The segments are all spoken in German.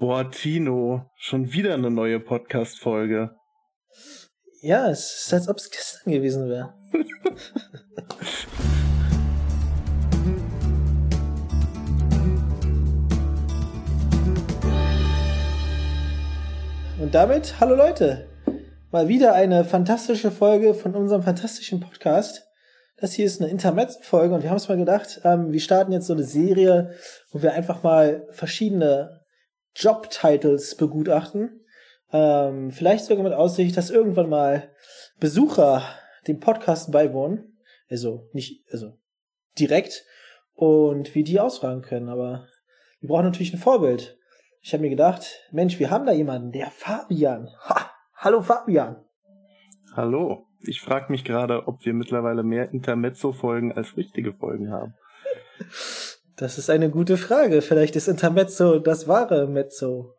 Boah, Tino, schon wieder eine neue Podcast-Folge. Ja, es ist, als ob es gestern gewesen wäre. Und damit, hallo Leute, mal wieder eine fantastische Folge von unserem fantastischen Podcast. Das hier ist eine Intermezzo-Folge und wir haben uns mal gedacht, ähm, wir starten jetzt so eine Serie, wo wir einfach mal verschiedene Job-Titles begutachten. Ähm, vielleicht sogar mit Aussicht, dass irgendwann mal Besucher dem Podcast beiwohnen. Also nicht, also direkt. Und wir die ausfragen können. Aber wir brauchen natürlich ein Vorbild. Ich habe mir gedacht, Mensch, wir haben da jemanden, der Fabian. Ha! Hallo Fabian. Hallo. Ich frage mich gerade, ob wir mittlerweile mehr Intermezzo-Folgen als richtige Folgen haben. Das ist eine gute Frage. Vielleicht ist Intermezzo das wahre Mezzo.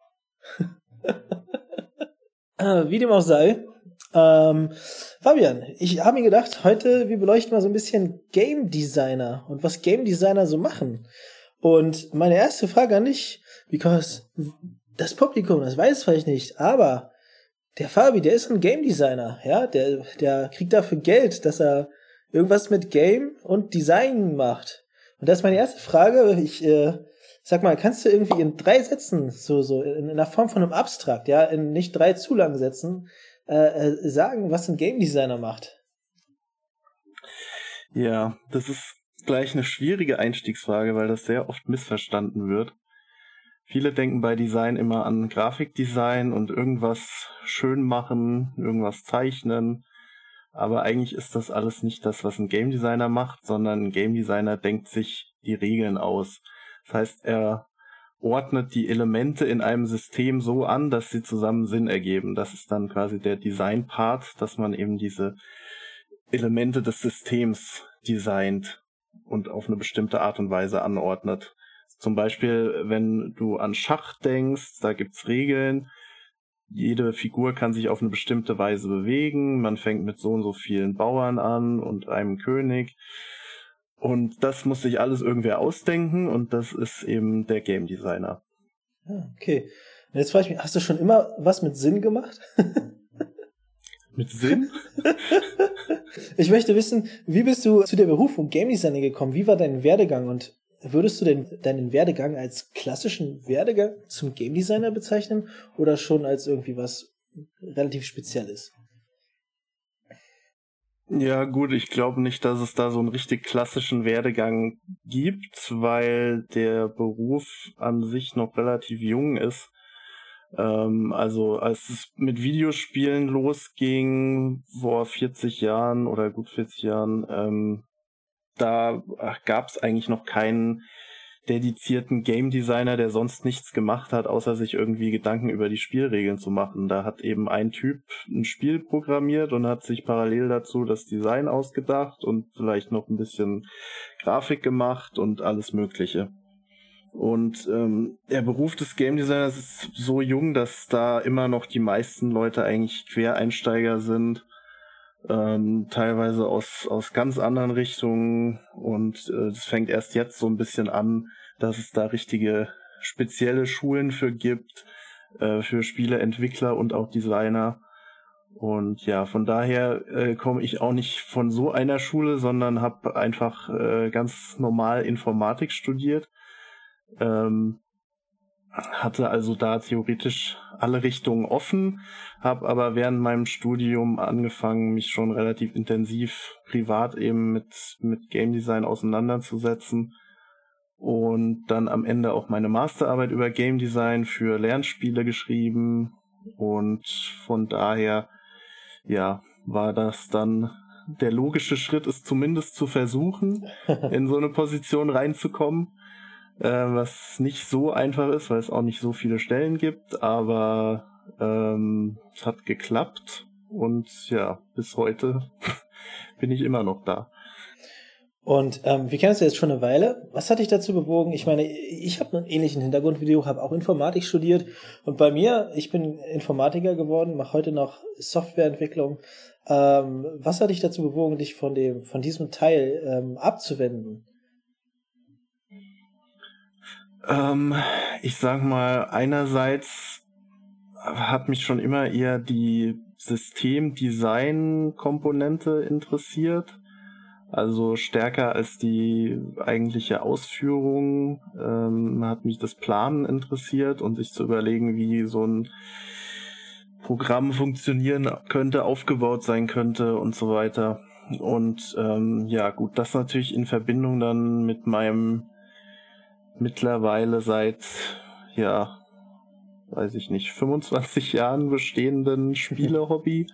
Äh, wie dem auch sei. Ähm, Fabian, ich habe mir gedacht, heute wir beleuchten mal so ein bisschen Game Designer und was Game Designer so machen. Und meine erste Frage an dich, because das Publikum, das weiß vielleicht nicht, aber der Fabi, der ist ein Game Designer, ja, der, der kriegt dafür Geld, dass er irgendwas mit Game und Design macht. Und das ist meine erste Frage. Ich äh, sag mal, kannst du irgendwie in drei Sätzen, so, so in, in der Form von einem Abstrakt, ja, in nicht drei zu langen Sätzen, äh, äh, sagen, was ein Game Designer macht? Ja, das ist gleich eine schwierige Einstiegsfrage, weil das sehr oft missverstanden wird. Viele denken bei Design immer an Grafikdesign und irgendwas schön machen, irgendwas zeichnen. Aber eigentlich ist das alles nicht das, was ein Game Designer macht, sondern ein Game Designer denkt sich die Regeln aus. Das heißt, er ordnet die Elemente in einem System so an, dass sie zusammen Sinn ergeben. Das ist dann quasi der Design-Part, dass man eben diese Elemente des Systems designt und auf eine bestimmte Art und Weise anordnet. Zum Beispiel, wenn du an Schach denkst, da gibt's Regeln jede Figur kann sich auf eine bestimmte Weise bewegen. Man fängt mit so und so vielen Bauern an und einem König. Und das muss sich alles irgendwer ausdenken und das ist eben der Game Designer. Ja, okay. Und jetzt frage ich mich, hast du schon immer was mit Sinn gemacht? mit Sinn? ich möchte wissen, wie bist du zu der Berufung Game Designer gekommen? Wie war dein Werdegang und Würdest du denn deinen Werdegang als klassischen Werdegang zum Game Designer bezeichnen oder schon als irgendwie was relativ Spezielles? Ja, gut, ich glaube nicht, dass es da so einen richtig klassischen Werdegang gibt, weil der Beruf an sich noch relativ jung ist. Ähm, also als es mit Videospielen losging, vor 40 Jahren oder gut 40 Jahren, ähm, da gab es eigentlich noch keinen dedizierten Game Designer, der sonst nichts gemacht hat, außer sich irgendwie Gedanken über die Spielregeln zu machen. Da hat eben ein Typ ein Spiel programmiert und hat sich parallel dazu das Design ausgedacht und vielleicht noch ein bisschen Grafik gemacht und alles Mögliche. Und ähm, der Beruf des Game Designers ist so jung, dass da immer noch die meisten Leute eigentlich Quereinsteiger sind ähm, teilweise aus, aus ganz anderen Richtungen und es äh, fängt erst jetzt so ein bisschen an, dass es da richtige spezielle Schulen für gibt, äh, für Spieleentwickler und auch Designer. Und ja, von daher äh, komme ich auch nicht von so einer Schule, sondern habe einfach äh, ganz normal Informatik studiert. Ähm, hatte also da theoretisch alle Richtungen offen, habe aber während meinem Studium angefangen, mich schon relativ intensiv privat eben mit, mit Game Design auseinanderzusetzen und dann am Ende auch meine Masterarbeit über Game Design für Lernspiele geschrieben und von daher, ja, war das dann der logische Schritt, es zumindest zu versuchen, in so eine Position reinzukommen äh, was nicht so einfach ist, weil es auch nicht so viele Stellen gibt, aber ähm, es hat geklappt und ja, bis heute bin ich immer noch da. Und ähm, kennen uns ja jetzt schon eine Weile. Was hat dich dazu bewogen? Ich meine, ich habe einen ähnlichen Hintergrund wie du, habe auch Informatik studiert und bei mir, ich bin Informatiker geworden, mache heute noch Softwareentwicklung. Ähm, was hat dich dazu bewogen, dich von dem, von diesem Teil ähm, abzuwenden? Ähm, ich sag mal, einerseits hat mich schon immer eher die Systemdesign-Komponente interessiert. Also stärker als die eigentliche Ausführung ähm, hat mich das Planen interessiert und sich zu überlegen, wie so ein Programm funktionieren könnte, aufgebaut sein könnte und so weiter. Und ähm, ja, gut, das natürlich in Verbindung dann mit meinem mittlerweile seit, ja, weiß ich nicht, 25 Jahren bestehenden Spielehobby.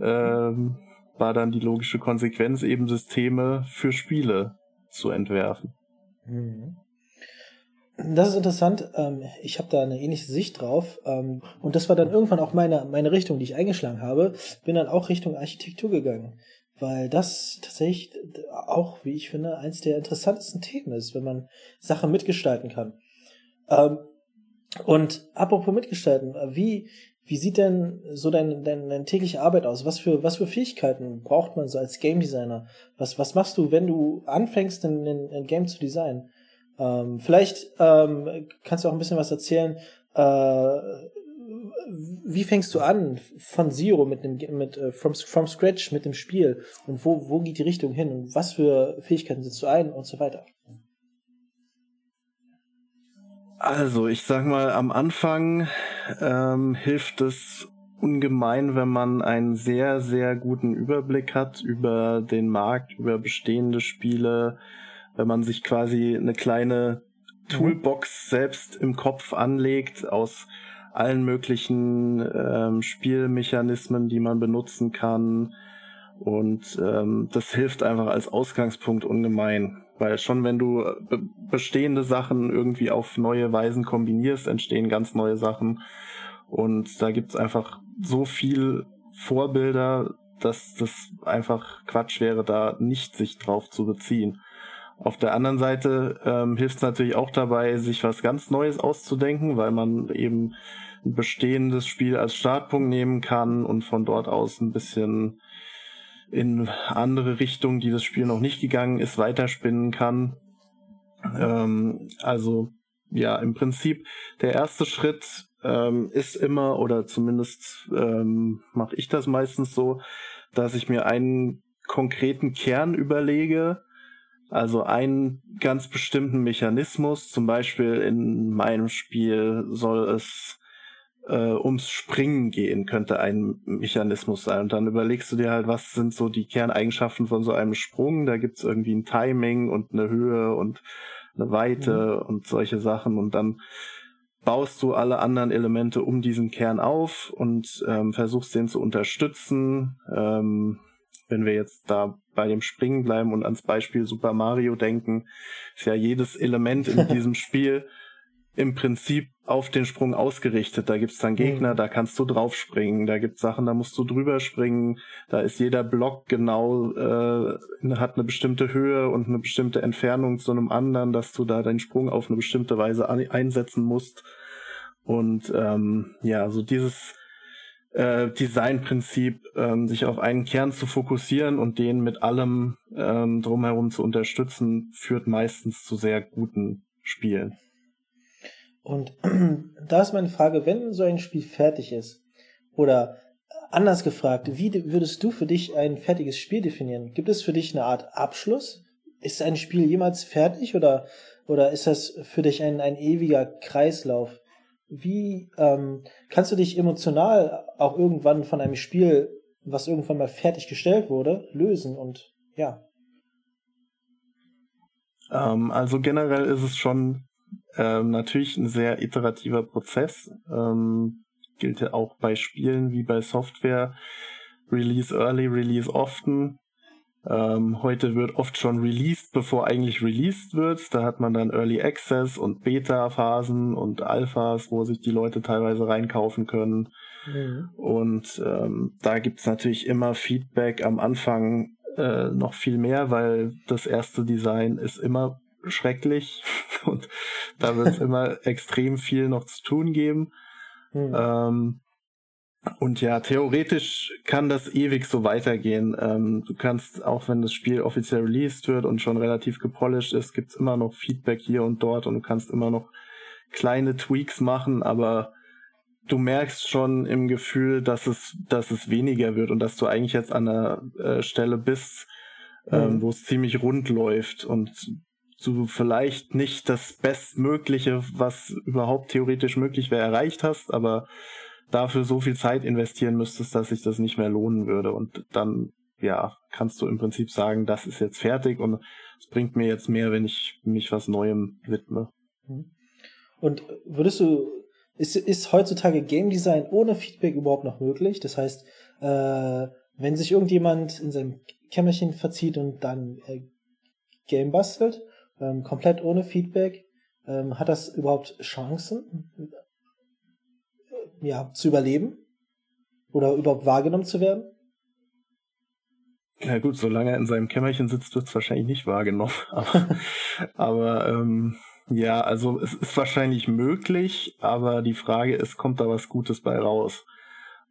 ähm, war dann die logische Konsequenz, eben Systeme für Spiele zu entwerfen. Mhm. Das ist interessant. Ähm, ich habe da eine ähnliche Sicht drauf. Ähm, und das war dann irgendwann auch meine, meine Richtung, die ich eingeschlagen habe. Bin dann auch Richtung Architektur gegangen. Weil das tatsächlich auch, wie ich finde, eins der interessantesten Themen ist, wenn man Sachen mitgestalten kann. Ähm, und apropos mitgestalten, wie, wie sieht denn so deine, deine, deine tägliche Arbeit aus? Was für, was für Fähigkeiten braucht man so als Game Designer? Was, was machst du, wenn du anfängst, ein, ein Game zu designen? Ähm, vielleicht ähm, kannst du auch ein bisschen was erzählen. Äh, wie fängst du an von Zero mit dem mit äh, from, from scratch mit dem Spiel? Und wo wo geht die Richtung hin? Und was für Fähigkeiten setzt du ein? Und so weiter? Also ich sag mal, am Anfang ähm, hilft es ungemein, wenn man einen sehr, sehr guten Überblick hat über den Markt, über bestehende Spiele, wenn man sich quasi eine kleine Toolbox selbst im Kopf anlegt aus allen möglichen ähm, Spielmechanismen, die man benutzen kann. Und ähm, das hilft einfach als Ausgangspunkt ungemein. Weil schon wenn du äh, bestehende Sachen irgendwie auf neue Weisen kombinierst, entstehen ganz neue Sachen. Und da gibt's einfach so viel Vorbilder, dass das einfach Quatsch wäre, da nicht sich drauf zu beziehen. Auf der anderen Seite ähm, hilft es natürlich auch dabei, sich was ganz Neues auszudenken, weil man eben ein bestehendes Spiel als Startpunkt nehmen kann und von dort aus ein bisschen in andere Richtungen, die das Spiel noch nicht gegangen ist, weiterspinnen kann. Ähm, also ja, im Prinzip der erste Schritt ähm, ist immer, oder zumindest ähm, mache ich das meistens so, dass ich mir einen konkreten Kern überlege, also einen ganz bestimmten Mechanismus, zum Beispiel in meinem Spiel soll es äh, ums Springen gehen, könnte ein Mechanismus sein. Und dann überlegst du dir halt, was sind so die Kerneigenschaften von so einem Sprung. Da gibt's irgendwie ein Timing und eine Höhe und eine Weite mhm. und solche Sachen. Und dann baust du alle anderen Elemente um diesen Kern auf und ähm, versuchst den zu unterstützen. Ähm, wenn wir jetzt da bei dem Springen bleiben und ans Beispiel Super Mario denken, ist ja jedes Element in diesem Spiel im Prinzip auf den Sprung ausgerichtet. Da gibt's dann Gegner, mhm. da kannst du draufspringen. Da gibt's Sachen, da musst du drüber springen. Da ist jeder Block genau, äh, hat eine bestimmte Höhe und eine bestimmte Entfernung zu einem anderen, dass du da deinen Sprung auf eine bestimmte Weise einsetzen musst. Und ähm, ja, so dieses äh, Designprinzip, ähm, sich auf einen Kern zu fokussieren und den mit allem ähm, drumherum zu unterstützen, führt meistens zu sehr guten Spielen. Und da ist meine Frage, wenn so ein Spiel fertig ist, oder anders gefragt, wie würdest du für dich ein fertiges Spiel definieren? Gibt es für dich eine Art Abschluss? Ist ein Spiel jemals fertig oder, oder ist das für dich ein, ein ewiger Kreislauf? Wie ähm, kannst du dich emotional auch irgendwann von einem Spiel, was irgendwann mal fertiggestellt wurde, lösen und ja? Ähm, also generell ist es schon ähm, natürlich ein sehr iterativer Prozess. Ähm, gilt ja auch bei Spielen wie bei Software. Release early, release often. Ähm, heute wird oft schon released, bevor eigentlich released wird. Da hat man dann Early Access und Beta-Phasen und Alphas, wo sich die Leute teilweise reinkaufen können. Mhm. Und ähm, da gibt's natürlich immer Feedback am Anfang äh, noch viel mehr, weil das erste Design ist immer schrecklich und da wird es immer extrem viel noch zu tun geben. Mhm. Ähm, Und ja, theoretisch kann das ewig so weitergehen. Ähm, du kannst, auch wenn das Spiel offiziell released wird und schon relativ gepolished ist, gibt's immer noch Feedback hier und dort und du kannst immer noch kleine Tweaks machen, aber du merkst schon im Gefühl, dass es, dass es weniger wird und dass du eigentlich jetzt an einer äh, Stelle bist, ähm, mhm. wo es ziemlich rund läuft und du vielleicht nicht das Bestmögliche, was überhaupt theoretisch möglich wäre, erreicht hast, aber dafür so viel Zeit investieren müsstest, dass sich das nicht mehr lohnen würde. Und dann, ja, kannst du im Prinzip sagen, das ist jetzt fertig und es bringt mir jetzt mehr, wenn ich mich was Neuem widme. Mhm. Und würdest du, ist, ist heutzutage Game Design ohne Feedback überhaupt noch möglich? Das heißt, äh, wenn sich irgendjemand in seinem Kämmerchen verzieht und dann äh, Game bastelt, ähm, komplett ohne Feedback, ähm, hat das überhaupt Chancen, ja, zu überleben? Oder überhaupt wahrgenommen zu werden? Ja gut, solange er in seinem Kämmerchen sitzt, wird es wahrscheinlich nicht wahrgenommen. Aber, aber ähm, ja, also es ist wahrscheinlich möglich, aber die Frage ist, kommt da was Gutes bei raus?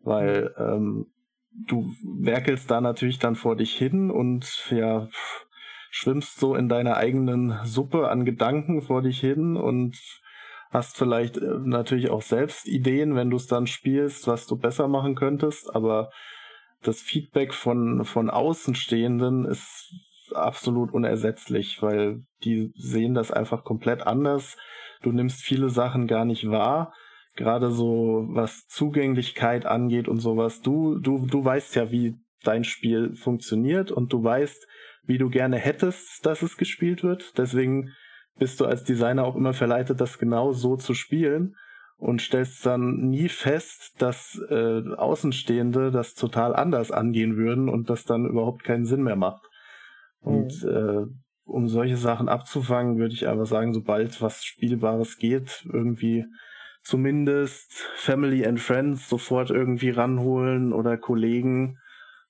Weil ähm, du werkelst da natürlich dann vor dich hin und ja, schwimmst so in deiner eigenen Suppe an Gedanken vor dich hin und hast vielleicht äh, natürlich auch selbst Ideen, wenn du es dann spielst, was du besser machen könntest, aber das Feedback von, von Außenstehenden ist absolut unersetzlich, weil die sehen das einfach komplett anders. Du nimmst viele Sachen gar nicht wahr, gerade so was Zugänglichkeit angeht und sowas. Du, du, du weißt ja, wie dein Spiel funktioniert und du weißt, wie du gerne hättest, dass es gespielt wird. Deswegen bist du als Designer auch immer verleitet, das genau so zu spielen und stellst dann nie fest, dass äh, Außenstehende das total anders angehen würden und das dann überhaupt keinen Sinn mehr macht. Und mhm. äh, um solche Sachen abzufangen, würde ich einfach sagen, sobald was Spielbares geht, irgendwie zumindest Family and Friends sofort irgendwie ranholen oder Kollegen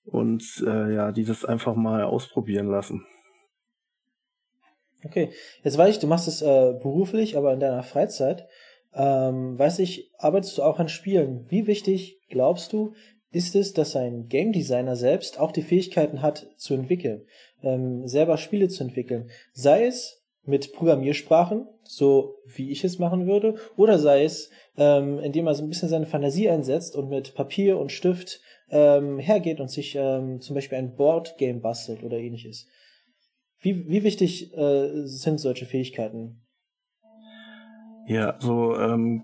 und äh, ja, die das einfach mal ausprobieren lassen. Okay, jetzt weiß ich, du machst es äh, beruflich, aber in deiner Freizeit. Ähm, weiß ich, arbeitest du auch an Spielen. Wie wichtig, glaubst du, ist es, dass ein Game Designer selbst auch die Fähigkeiten hat, zu entwickeln, ähm, selber Spiele zu entwickeln? Sei es mit Programmiersprachen, so wie ich es machen würde, oder sei es, ähm, indem er so ein bisschen seine Fantasie einsetzt und mit Papier und Stift ähm, hergeht und sich ähm, zum Beispiel ein Boardgame bastelt oder ähnliches. Wie, wie wichtig äh, sind solche Fähigkeiten? Ja, so ähm,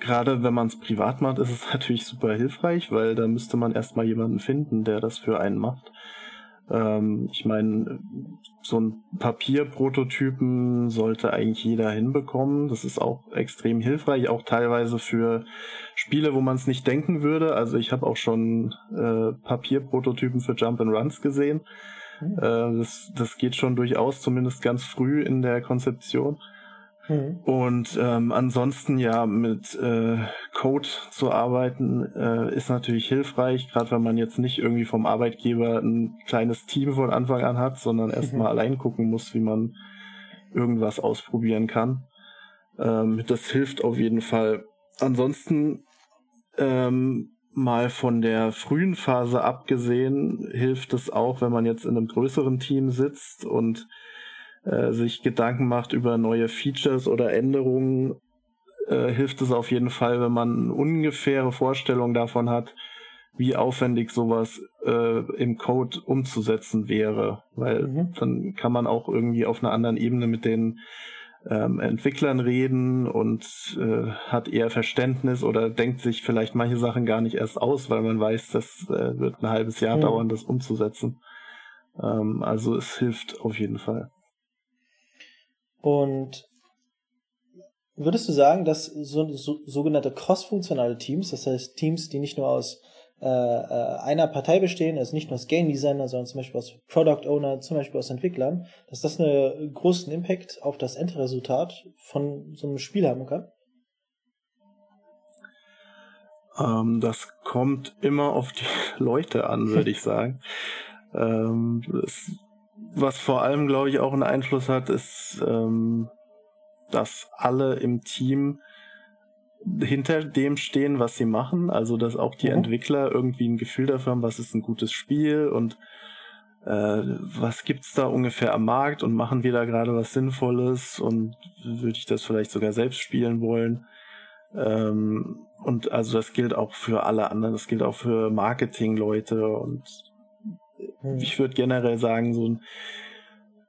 gerade wenn man es privat macht, ist es natürlich super hilfreich, weil da müsste man erstmal jemanden finden, der das für einen macht. Ähm, ich meine, so ein Papierprototypen sollte eigentlich jeder hinbekommen. Das ist auch extrem hilfreich, auch teilweise für Spiele, wo man es nicht denken würde. Also ich habe auch schon äh, Papierprototypen für Jump and Runs gesehen. Mhm. Äh, das, das geht schon durchaus, zumindest ganz früh in der Konzeption. Mhm. Und ähm, ansonsten ja mit äh, Code zu arbeiten äh, ist natürlich hilfreich, gerade wenn man jetzt nicht irgendwie vom Arbeitgeber ein kleines Team von Anfang an hat, sondern erstmal mhm. allein gucken muss, wie man irgendwas ausprobieren kann. Ähm, das hilft auf jeden Fall. Ansonsten ähm, mal von der frühen Phase abgesehen, hilft es auch, wenn man jetzt in einem größeren Team sitzt und äh, sich Gedanken macht über neue Features oder Änderungen, äh, hilft es auf jeden Fall, wenn man eine ungefähre Vorstellung davon hat, wie aufwendig sowas äh, im Code umzusetzen wäre. Weil mhm. dann kann man auch irgendwie auf einer anderen Ebene mit den ähm, Entwicklern reden und äh, hat eher Verständnis oder denkt sich vielleicht manche Sachen gar nicht erst aus, weil man weiß, das äh, wird ein halbes Jahr mhm. dauern, das umzusetzen. Ähm, also es hilft auf jeden Fall. Und würdest du sagen, dass so, so sogenannte cross-funktionale Teams, das heißt Teams, die nicht nur aus äh, einer Partei bestehen, also nicht nur aus Game Designer, sondern zum Beispiel aus Product Owner, zum Beispiel aus Entwicklern, dass das einen großen Impact auf das Endresultat von so einem Spiel haben kann? Ähm, das kommt immer auf die Leute an, würde ich sagen. ähm, das, was vor allem, glaube ich, auch einen Einfluss hat, ist, ähm, dass alle im Team hinter dem stehen, was sie machen. Also, dass auch die mhm. Entwickler irgendwie ein Gefühl dafür haben, was ist ein gutes Spiel und äh, was gibt's da ungefähr am Markt und machen wir da gerade was Sinnvolles und würde ich das vielleicht sogar selbst spielen wollen. Ähm, und also das gilt auch für alle anderen, das gilt auch für Marketingleute und mhm. ich würde generell sagen, so ein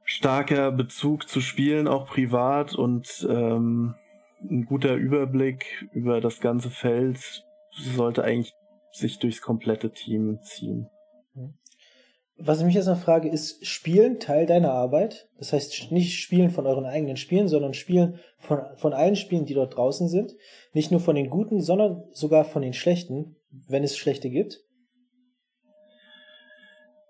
starker Bezug zu Spielen, auch privat und ähm, ein guter Überblick über das ganze Feld sollte eigentlich sich durchs komplette Team ziehen. Was ich mich jetzt noch frage, ist Spielen Teil deiner Arbeit? Das heißt nicht Spielen von euren eigenen Spielen, sondern Spielen von, von allen Spielen, die dort draußen sind. Nicht nur von den guten, sondern sogar von den schlechten, wenn es schlechte gibt.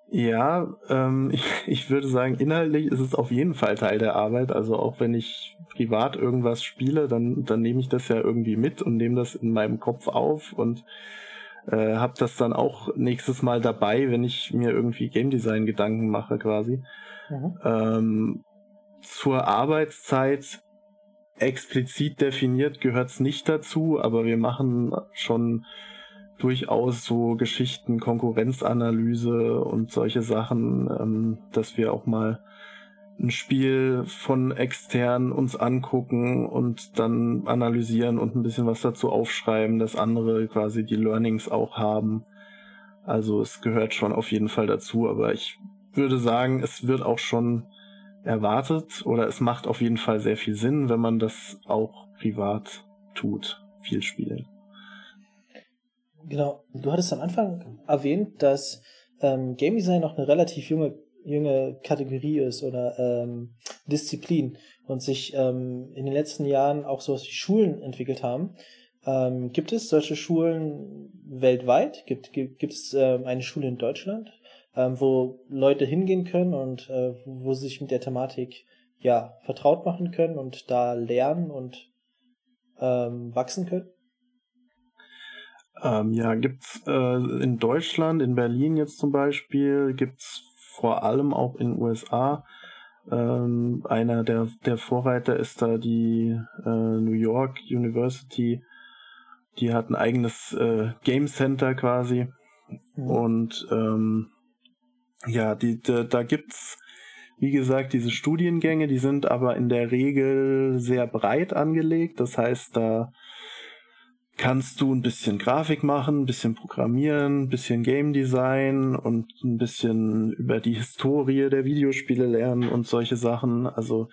Ja, ähm, ich, ich würde sagen, inhaltlich ist es auf jeden Fall Teil der Arbeit. Also auch wenn ich privat irgendwas spiele, dann, dann nehme ich das ja irgendwie mit und nehme das in meinem Kopf auf und äh, habe das dann auch nächstes Mal dabei, wenn ich mir irgendwie Game Design Gedanken mache quasi. Mhm. Ähm, zur Arbeitszeit explizit definiert gehört's nicht dazu, aber wir machen schon durchaus so Geschichten, Konkurrenzanalyse und solche Sachen, ähm, dass wir auch mal ein Spiel von extern uns angucken und dann analysieren und ein bisschen was dazu aufschreiben, dass andere quasi die Learnings auch haben. Also es gehört schon auf jeden Fall dazu, aber ich würde sagen, es wird auch schon erwartet oder es macht auf jeden Fall sehr viel Sinn, wenn man das auch privat tut, viel spielen. Genau, du hattest am Anfang erwähnt, dass ähm, Game Design noch eine relativ junge junge Kategorie ist oder ähm, Disziplin und sich ähm, in den letzten Jahren auch so wie Schulen entwickelt haben. Ähm, gibt es solche Schulen weltweit? Gibt, gibt, es ähm, eine Schule in Deutschland, ähm, wo Leute hingehen können und äh, wo sie sich mit der Thematik ja vertraut machen können und da lernen und ähm, wachsen können? Ähm, ja, gibt's äh, in Deutschland, in Berlin jetzt zum Beispiel, gibt's vor allem auch in den USA. Ähm, einer der, der Vorreiter ist da die äh, New York University. Die hat ein eigenes äh, Game Center quasi. Mhm. Und ähm, ja, die, da, da gibt's wie gesagt, diese Studiengänge, die sind aber in der Regel sehr breit angelegt. Das heißt, da kannst du ein bisschen Grafik machen, ein bisschen Programmieren, ein bisschen Game Design und ein bisschen über die Historie der Videospiele lernen und solche Sachen. Also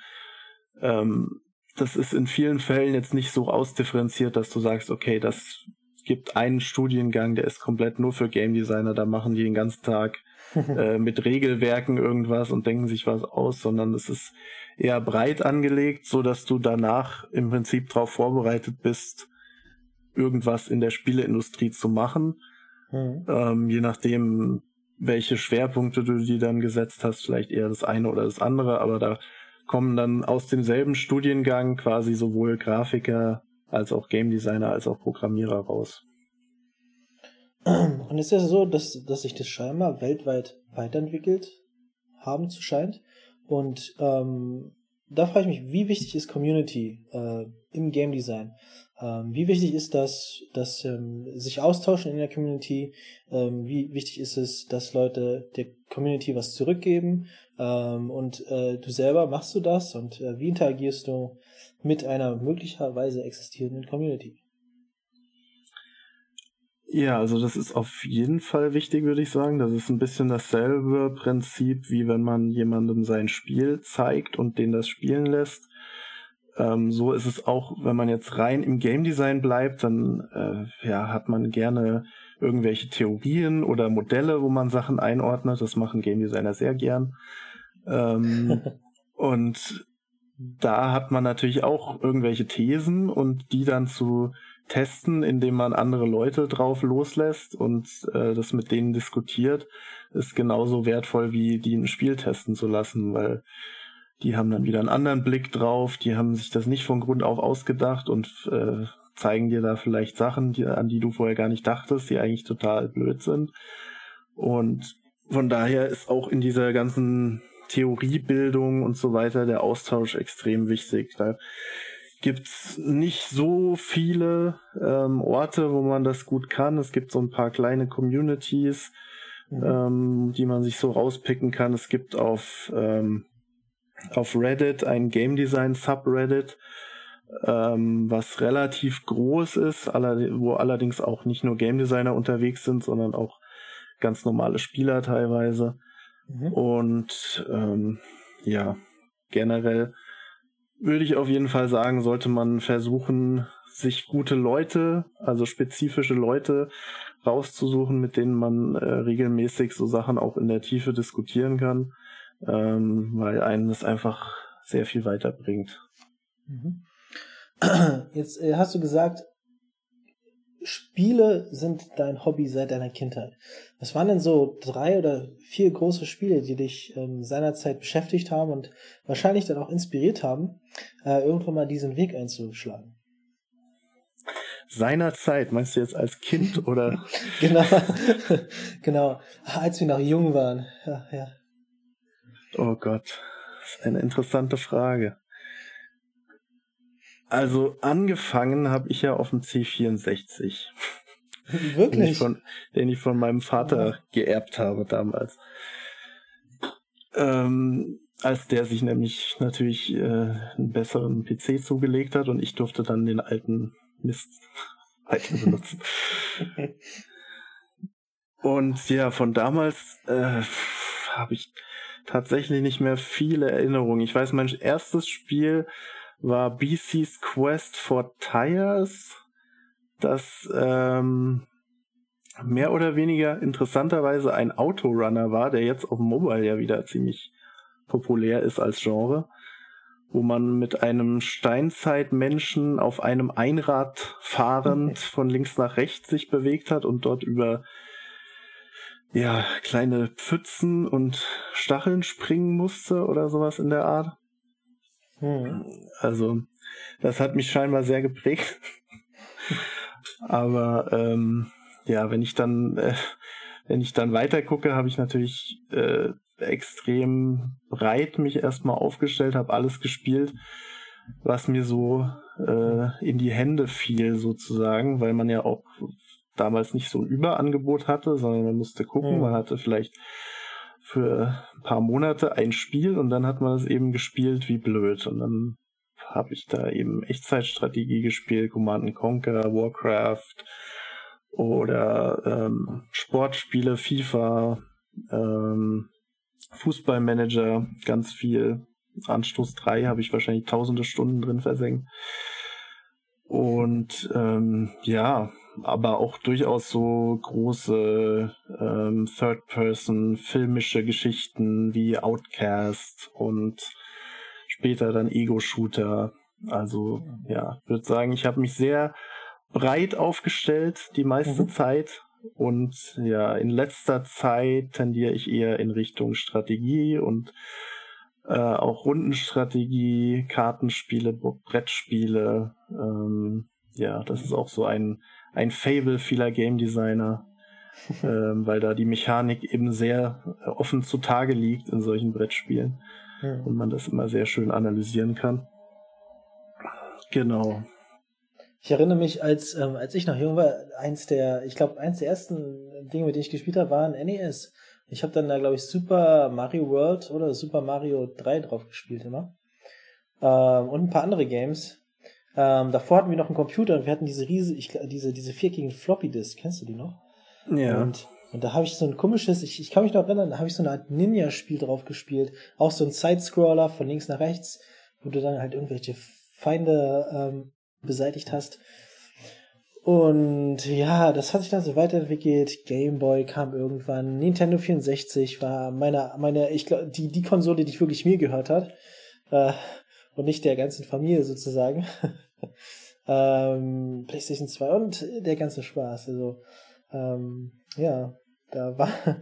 ähm, das ist in vielen Fällen jetzt nicht so ausdifferenziert, dass du sagst, okay, das gibt einen Studiengang, der ist komplett nur für Game Designer, da machen die den ganzen Tag äh, mit Regelwerken irgendwas und denken sich was aus, sondern es ist eher breit angelegt, so dass du danach im Prinzip darauf vorbereitet bist, irgendwas in der Spieleindustrie zu machen. Mhm. Ähm, je nachdem, welche Schwerpunkte du dir dann gesetzt hast, vielleicht eher das eine oder das andere, aber da kommen dann aus demselben Studiengang quasi sowohl Grafiker als auch Game Designer als auch Programmierer raus. Und ist ja so, dass, dass sich das scheinbar weltweit weiterentwickelt haben zu scheint. Und ähm, da frage ich mich, wie wichtig ist Community äh, im Game Design? Ähm, wie wichtig ist das, dass ähm, sich austauschen in der Community? Ähm, wie wichtig ist es, dass Leute der Community was zurückgeben? Ähm, und äh, du selber machst du das? Und äh, wie interagierst du mit einer möglicherweise existierenden Community? Ja, also das ist auf jeden Fall wichtig, würde ich sagen. Das ist ein bisschen dasselbe Prinzip, wie wenn man jemandem sein Spiel zeigt und den das spielen lässt. Ähm, so ist es auch, wenn man jetzt rein im Game Design bleibt, dann äh, ja, hat man gerne irgendwelche Theorien oder Modelle, wo man Sachen einordnet. Das machen Game Designer sehr gern. Ähm, und da hat man natürlich auch irgendwelche Thesen und die dann zu testen, indem man andere Leute drauf loslässt und äh, das mit denen diskutiert, ist genauso wertvoll wie die ein Spiel testen zu lassen, weil die haben dann wieder einen anderen Blick drauf, die haben sich das nicht von Grund auf ausgedacht und äh, zeigen dir da vielleicht Sachen, die, an die du vorher gar nicht dachtest, die eigentlich total blöd sind. Und von daher ist auch in dieser ganzen Theoriebildung und so weiter der Austausch extrem wichtig. Da gibt's nicht so viele ähm, Orte, wo man das gut kann. Es gibt so ein paar kleine Communities, mhm. ähm, die man sich so rauspicken kann. Es gibt auf, ähm, auf Reddit ein Game Design Subreddit, ähm, was relativ groß ist, wo allerdings auch nicht nur Game Designer unterwegs sind, sondern auch ganz normale Spieler teilweise. Mhm. Und ähm, ja, generell würde ich auf jeden Fall sagen, sollte man versuchen, sich gute Leute, also spezifische Leute rauszusuchen, mit denen man äh, regelmäßig so Sachen auch in der Tiefe diskutieren kann, ähm, weil einen das einfach sehr viel weiterbringt. Mhm. Jetzt äh, hast du gesagt, Spiele sind dein Hobby seit deiner Kindheit. Was waren denn so drei oder vier große Spiele, die dich ähm, seinerzeit beschäftigt haben und wahrscheinlich dann auch inspiriert haben, äh, irgendwann mal diesen Weg einzuschlagen? Seinerzeit, meinst du jetzt als Kind oder? genau, genau, als wir noch jung waren. Ja, ja. Oh Gott, das ist eine interessante Frage. Also angefangen habe ich ja auf dem C64. Wirklich? Den ich von, den ich von meinem Vater geerbt habe damals. Ähm, als der sich nämlich natürlich äh, einen besseren PC zugelegt hat und ich durfte dann den alten Mist weiter benutzen. und ja, von damals äh, habe ich tatsächlich nicht mehr viele Erinnerungen. Ich weiß, mein erstes Spiel war BC's Quest for Tires, das ähm, mehr oder weniger interessanterweise ein Autorunner war, der jetzt auf Mobile ja wieder ziemlich populär ist als Genre, wo man mit einem Steinzeitmenschen auf einem Einrad fahrend von links nach rechts sich bewegt hat und dort über ja, kleine Pfützen und Stacheln springen musste oder sowas in der Art. Hm. Also, das hat mich scheinbar sehr geprägt. Aber ähm, ja, wenn ich dann, äh, wenn ich dann weiter gucke, habe ich natürlich äh, extrem breit mich erstmal aufgestellt, habe alles gespielt, was mir so äh, in die Hände fiel sozusagen, weil man ja auch damals nicht so ein Überangebot hatte, sondern man musste gucken, mhm. man hatte vielleicht für ein paar Monate ein Spiel und dann hat man es eben gespielt wie blöd. Und dann habe ich da eben Echtzeitstrategie gespielt, Command Conquer, Warcraft oder ähm, Sportspiele, FIFA, ähm, Fußballmanager, ganz viel. Anstoß 3 habe ich wahrscheinlich tausende Stunden drin versenkt. Und ähm, ja, aber auch durchaus so große ähm, Third-Person filmische Geschichten wie Outcast und später dann Ego-Shooter. Also ja, würde sagen, ich habe mich sehr breit aufgestellt die meiste mhm. Zeit und ja, in letzter Zeit tendiere ich eher in Richtung Strategie und äh, auch Rundenstrategie, Kartenspiele, Brettspiele. Ähm, ja, das ist auch so ein ein Fable vieler Game Designer, ähm, weil da die Mechanik eben sehr äh, offen zutage liegt in solchen Brettspielen mhm. und man das immer sehr schön analysieren kann. Genau. Ich erinnere mich, als, ähm, als ich noch jung war, eins der, ich glaube, eins der ersten Dinge, mit denen ich gespielt habe, war ein NES. Ich habe dann da, glaube ich, Super Mario World oder Super Mario 3 drauf gespielt immer. Ähm, und ein paar andere Games. Ähm, davor hatten wir noch einen Computer und wir hatten diese riesige, ich, diese, diese viereckigen Floppy Disk. Kennst du die noch? Ja. Und, und da habe ich so ein komisches, ich, ich kann mich noch erinnern, da habe ich so eine Art Ninja-Spiel drauf gespielt. Auch so ein Side-Scroller von links nach rechts, wo du dann halt irgendwelche Feinde ähm, beseitigt hast. Und ja, das hat sich dann so weiterentwickelt. Game Boy kam irgendwann. Nintendo 64 war meine, meine, ich glaube, die, die Konsole, die ich wirklich mir gehört hat. Äh, und nicht der ganzen Familie sozusagen. ähm, PlayStation 2 und der ganze Spaß. Also, ähm, ja, da war,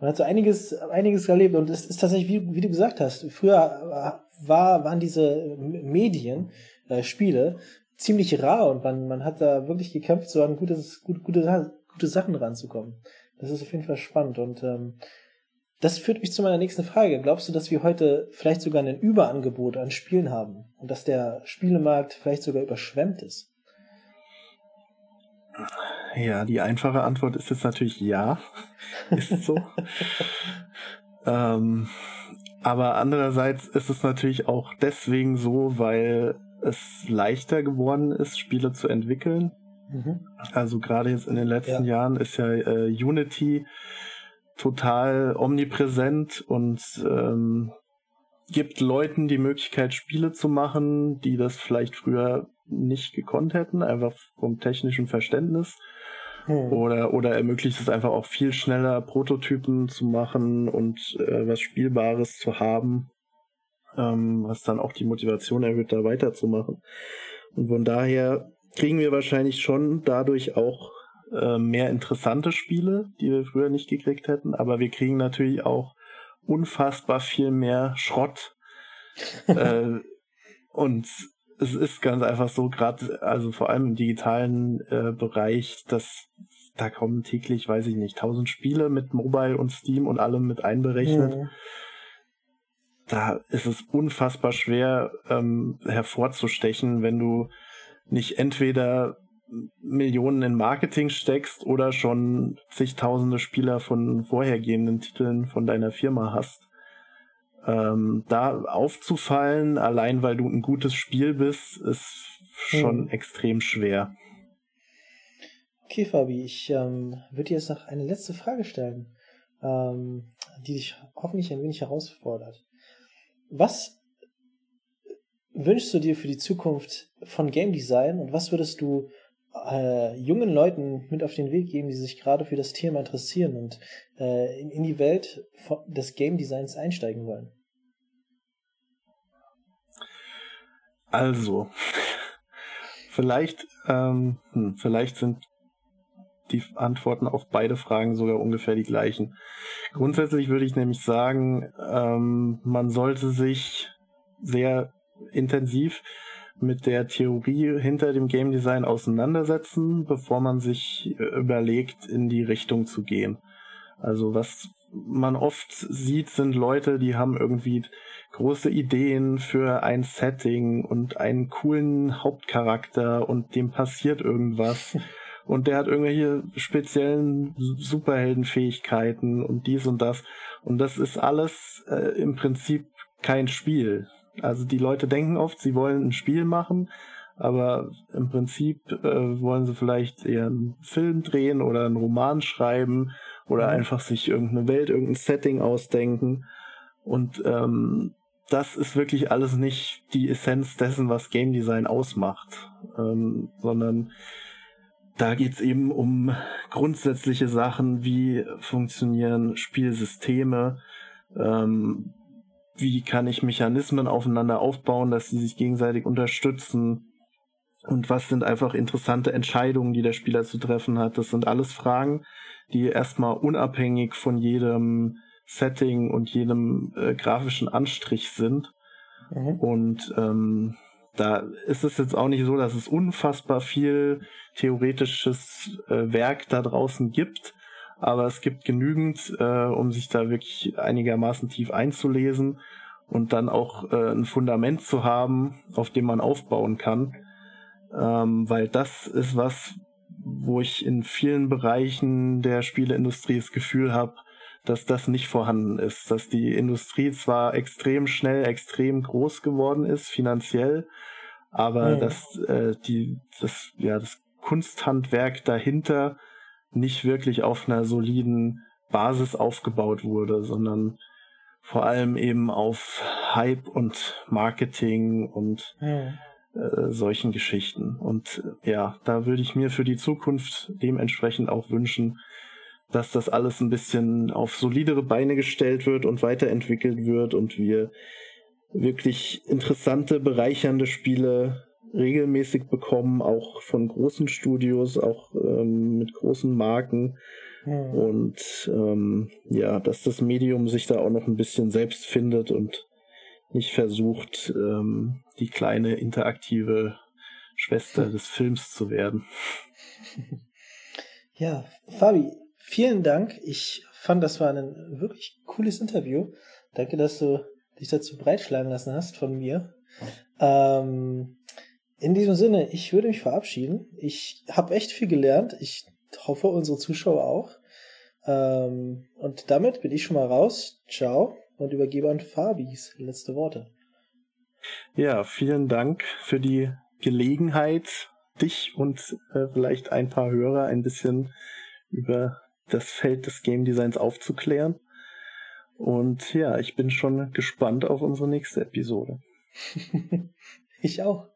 man hat so einiges, einiges erlebt und es ist tatsächlich, wie, wie du gesagt hast, früher war, waren diese Medien, äh, Spiele, ziemlich rar und man, man hat da wirklich gekämpft, so an gutes, gut, gute, gute Sachen ranzukommen. Das ist auf jeden Fall spannend und ähm, das führt mich zu meiner nächsten Frage. Glaubst du, dass wir heute vielleicht sogar ein Überangebot an Spielen haben und dass der Spielemarkt vielleicht sogar überschwemmt ist? Ja, die einfache Antwort ist jetzt natürlich ja. ist so. ähm, aber andererseits ist es natürlich auch deswegen so, weil es leichter geworden ist, Spiele zu entwickeln. Mhm. Also gerade jetzt in den letzten ja. Jahren ist ja äh, Unity total omnipräsent und ähm, gibt Leuten die Möglichkeit, Spiele zu machen, die das vielleicht früher nicht gekonnt hätten, einfach vom technischen Verständnis. Hm. Oder, oder ermöglicht es einfach auch viel schneller, Prototypen zu machen und äh, was Spielbares zu haben, ähm, was dann auch die Motivation erhöht, da weiterzumachen. Und von daher kriegen wir wahrscheinlich schon dadurch auch äh, mehr interessante Spiele, die wir früher nicht gekriegt hätten, aber wir kriegen natürlich auch unfassbar viel mehr Schrott. äh, und es ist ganz einfach so, gerade, also vor allem im digitalen äh, Bereich, dass da kommen täglich, weiß ich nicht, tausend Spiele mit Mobile und Steam und allem mit einberechnet. Mhm. Da ist es unfassbar schwer ähm, hervorzustechen, wenn du nicht entweder Millionen in Marketing steckst oder schon zigtausende Spieler von vorhergehenden Titeln von deiner Firma hast ähm, da aufzufallen, allein weil du ein gutes Spiel bist, ist schon hm. extrem schwer. Okay, Fabi, ich ähm, würde dir jetzt noch eine letzte Frage stellen, ähm, die dich hoffentlich ein wenig herausfordert. Was wünschst du dir für die Zukunft von Game Design und was würdest du äh, jungen Leuten mit auf den Weg geben, die sich gerade für das Thema interessieren und äh, in, in die Welt des Game Designs einsteigen wollen? Also, vielleicht, ähm, hm, vielleicht sind die Antworten auf beide Fragen sogar ungefähr die gleichen. Grundsätzlich würde ich nämlich sagen, ähm, man sollte sich sehr intensiv mit der Theorie hinter dem Game Design auseinandersetzen, bevor man sich äh, überlegt, in die Richtung zu gehen. Also was man oft sieht, sind Leute, die haben irgendwie große Ideen für ein Setting und einen coolen Hauptcharakter und dem passiert irgendwas. und der hat irgendwelche speziellen Superheldenfähigkeiten und dies und das. Und das ist alles äh, im Prinzip kein Spiel. Also die Leute denken oft, sie wollen ein Spiel machen, aber im Prinzip äh, wollen sie vielleicht eher einen Film drehen oder einen Roman schreiben oder mhm. einfach sich irgendeine Welt, irgendein Setting ausdenken. Und ähm, das ist wirklich alles nicht die Essenz dessen, was Game Design ausmacht, ähm, sondern da geht's eben um grundsätzliche Sachen, wie funktionieren Spielsysteme, ähm, wie kann ich Mechanismen aufeinander aufbauen, dass sie sich gegenseitig unterstützen und was sind einfach interessante Entscheidungen, die der Spieler zu treffen hat. Das sind alles Fragen, die erstmal unabhängig von jedem Setting und jedem äh, grafischen Anstrich sind. Mhm. Und ähm, da ist es jetzt auch nicht so, dass es unfassbar viel theoretisches äh, Werk da draußen gibt, aber es gibt genügend, äh, um sich da wirklich einigermaßen tief einzulesen und dann auch äh, ein Fundament zu haben, auf dem man aufbauen kann. Ähm, weil das ist was, wo ich in vielen Bereichen der Spieleindustrie das Gefühl habe, dass das nicht vorhanden ist, dass die Industrie zwar extrem schnell, extrem groß geworden ist finanziell, aber mhm. dass äh, die das ja das Kunsthandwerk dahinter nicht wirklich auf einer soliden Basis aufgebaut wurde, sondern vor allem eben auf Hype und Marketing und mhm. äh, solchen Geschichten. Und äh, ja, da würde ich mir für die Zukunft dementsprechend auch wünschen, dass das alles ein bisschen auf solidere Beine gestellt wird und weiterentwickelt wird und wir wirklich interessante, bereichernde Spiele regelmäßig bekommen, auch von großen Studios, auch ähm, mit großen Marken. Mhm. Und ähm, ja, dass das Medium sich da auch noch ein bisschen selbst findet und nicht versucht, ähm, die kleine interaktive Schwester des Films zu werden. Ja, Fabi, vielen Dank. Ich fand, das war ein wirklich cooles Interview. Danke, dass du dich dazu breitschlagen lassen hast von mir. Ähm, in diesem Sinne, ich würde mich verabschieden. Ich habe echt viel gelernt. Ich hoffe, unsere Zuschauer auch. Ähm, und damit bin ich schon mal raus. Ciao und übergebe an Fabis letzte Worte. Ja, vielen Dank für die Gelegenheit, dich und äh, vielleicht ein paar Hörer ein bisschen über das Feld des Game Designs aufzuklären. Und ja, ich bin schon gespannt auf unsere nächste Episode. ich auch.